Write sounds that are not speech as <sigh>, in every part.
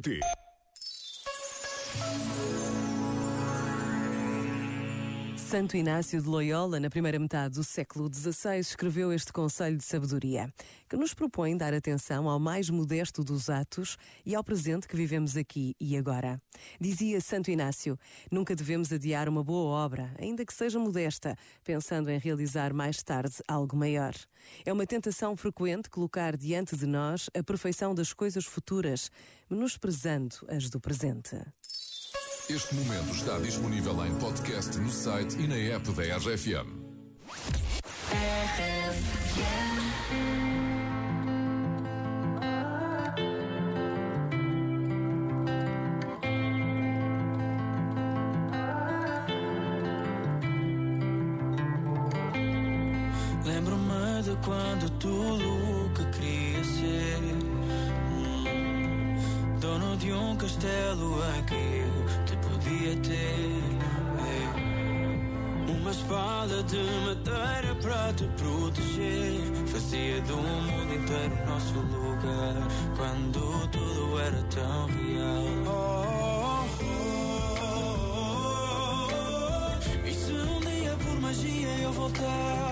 ты. Santo Inácio de Loyola, na primeira metade do século XVI, escreveu este conselho de sabedoria, que nos propõe dar atenção ao mais modesto dos atos e ao presente que vivemos aqui e agora. Dizia Santo Inácio: nunca devemos adiar uma boa obra, ainda que seja modesta, pensando em realizar mais tarde algo maior. É uma tentação frequente colocar diante de nós a perfeição das coisas futuras, menosprezando as do presente. Este momento está disponível em podcast no site e na app da RFM. Lembro-me de quando tudo castelo em que eu te podia ter é. Uma espada de madeira para te proteger Fazia do mundo inteiro nosso lugar Quando tudo era tão real Oh, oh, oh, oh. E se um dia por magia eu voltar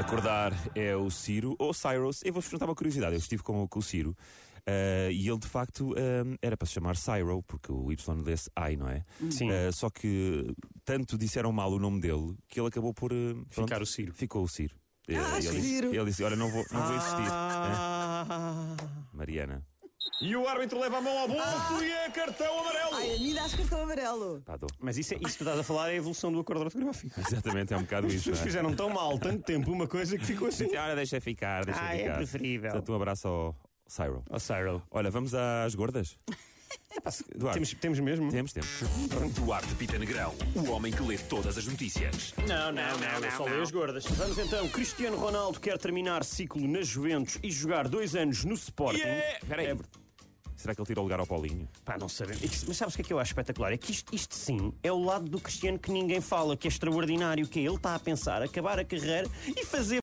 acordar. É o Ciro, ou Cyrus. Eu vou-vos contar uma curiosidade. Eu estive com, com o Ciro eh, e ele de facto eh, era para se chamar Cyro, porque o Y lê-se I, não é? Sim. Eh, só que tanto disseram mal o nome dele que ele acabou por. eh, pronto, Ficar o Ciro. Ficou o Ciro. Ah, ele, Ciro. ele disse: Olha, não vou, não vou existir. Ah. Mariana. E o árbitro leva a mão ao bolso e é cartão amarelo. Ai, a cartão amarelo. Pá, dou. Mas isso, é, isso que tu estás a falar é a evolução do acordo ortográfico. Exatamente, é um bocado As isso. pessoas não é? fizeram tão mal, tanto tempo, uma coisa que ficou assim. Olha, deixa ficar, deixa Ah, é ficar. preferível. Portanto, um abraço ao Cyril. Oh, Cyril. Olha, vamos às gordas? <laughs> Duarte. Temos, temos mesmo? Temos, temos. Duarte Pita Negrão, o homem que lê todas as notícias. Não, não, não, eu só leio as gordas. Vamos então. Cristiano Ronaldo quer terminar ciclo na Juventus e jogar dois anos no Sporting. Espera aí. É, Será que ele tira o lugar ao Paulinho? Pá, não sabemos. Mas sabes o que é que eu acho espetacular? É que isto, isto sim é o lado do Cristiano que ninguém fala, que é extraordinário, que é ele está a pensar acabar a carreira e fazer